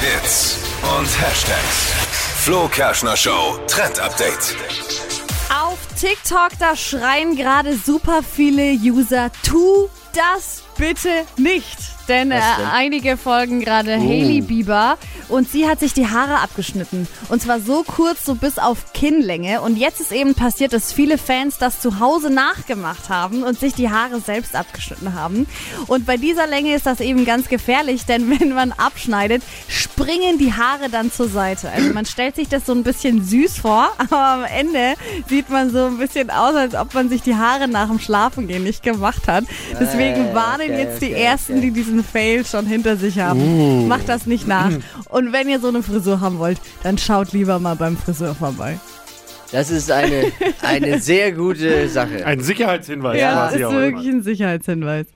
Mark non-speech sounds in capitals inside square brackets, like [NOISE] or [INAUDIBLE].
Hits und Hashtags. Flo Kerschner Show Trend Update. Auf TikTok, da schreien gerade super viele User, tu das bitte nicht. Denn, äh, denn? einige folgen gerade Hailey Bieber und sie hat sich die Haare abgeschnitten. Und zwar so kurz, so bis auf Kinnlänge. Und jetzt ist eben passiert, dass viele Fans das zu Hause nachgemacht haben und sich die Haare selbst abgeschnitten haben. Und bei dieser Länge ist das eben ganz gefährlich, denn [LAUGHS] wenn man abschneidet, springen die Haare dann zur Seite. Also man stellt sich das so ein bisschen süß vor, [LAUGHS] aber am Ende sieht man so ein bisschen aus, als ob man sich die Haare nach dem Schlafengehen nicht gemacht hat. Deswegen warnen jetzt die ersten, die diesen Fail schon hinter sich haben. Macht das nicht nach. Und wenn ihr so eine Frisur haben wollt, dann schaut lieber mal beim Friseur vorbei. Das ist eine, eine sehr gute Sache. Ein Sicherheitshinweis Ja, quasi ist auch wirklich immer. ein Sicherheitshinweis.